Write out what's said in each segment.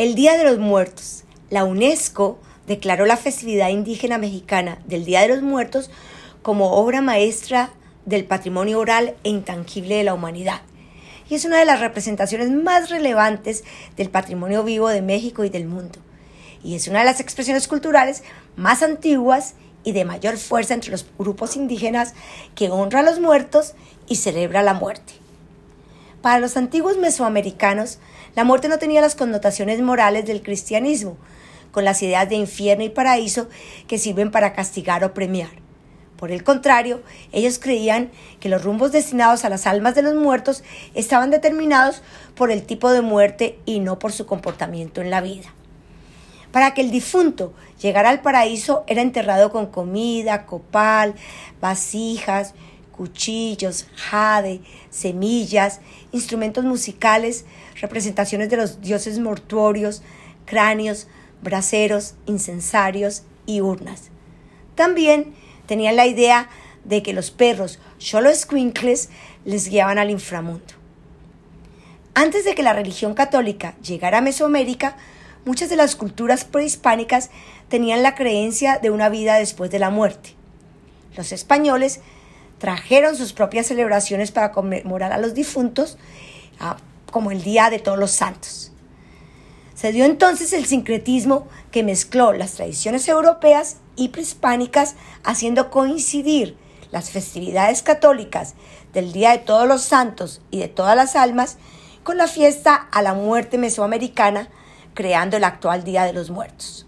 El Día de los Muertos. La UNESCO declaró la festividad indígena mexicana del Día de los Muertos como obra maestra del patrimonio oral e intangible de la humanidad. Y es una de las representaciones más relevantes del patrimonio vivo de México y del mundo. Y es una de las expresiones culturales más antiguas y de mayor fuerza entre los grupos indígenas que honra a los muertos y celebra la muerte. Para los antiguos mesoamericanos, la muerte no tenía las connotaciones morales del cristianismo, con las ideas de infierno y paraíso que sirven para castigar o premiar. Por el contrario, ellos creían que los rumbos destinados a las almas de los muertos estaban determinados por el tipo de muerte y no por su comportamiento en la vida. Para que el difunto llegara al paraíso era enterrado con comida, copal, vasijas, cuchillos, jade, semillas, instrumentos musicales, representaciones de los dioses mortuorios, cráneos, braseros, incensarios y urnas. También tenían la idea de que los perros solo squinkles les guiaban al inframundo. Antes de que la religión católica llegara a Mesoamérica, muchas de las culturas prehispánicas tenían la creencia de una vida después de la muerte. Los españoles trajeron sus propias celebraciones para conmemorar a los difuntos, ah, como el Día de Todos los Santos. Se dio entonces el sincretismo que mezcló las tradiciones europeas y prehispánicas, haciendo coincidir las festividades católicas del Día de Todos los Santos y de todas las almas con la fiesta a la muerte mesoamericana, creando el actual Día de los Muertos.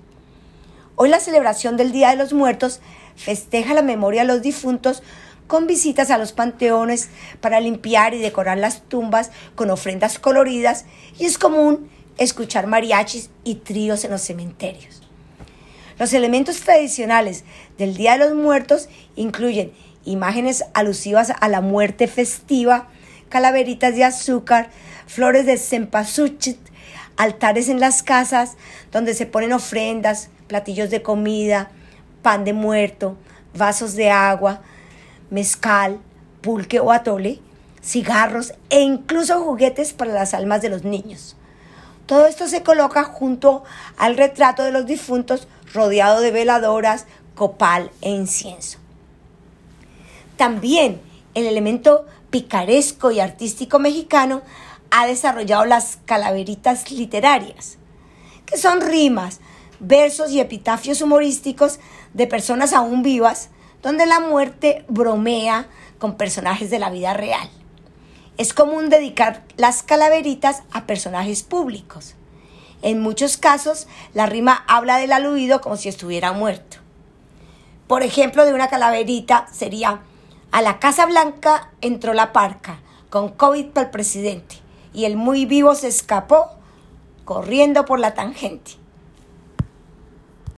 Hoy la celebración del Día de los Muertos festeja la memoria de los difuntos con visitas a los panteones para limpiar y decorar las tumbas con ofrendas coloridas y es común escuchar mariachis y tríos en los cementerios. Los elementos tradicionales del Día de los Muertos incluyen imágenes alusivas a la muerte festiva, calaveritas de azúcar, flores de cempasúchil, altares en las casas donde se ponen ofrendas, platillos de comida, pan de muerto, vasos de agua, mezcal, pulque o atole, cigarros e incluso juguetes para las almas de los niños. Todo esto se coloca junto al retrato de los difuntos rodeado de veladoras, copal e incienso. También el elemento picaresco y artístico mexicano ha desarrollado las calaveritas literarias, que son rimas, versos y epitafios humorísticos de personas aún vivas donde la muerte bromea con personajes de la vida real. Es común dedicar las calaveritas a personajes públicos. En muchos casos, la rima habla del aludido como si estuviera muerto. Por ejemplo, de una calaverita sería, a la Casa Blanca entró la parca, con COVID para el presidente, y el muy vivo se escapó corriendo por la tangente.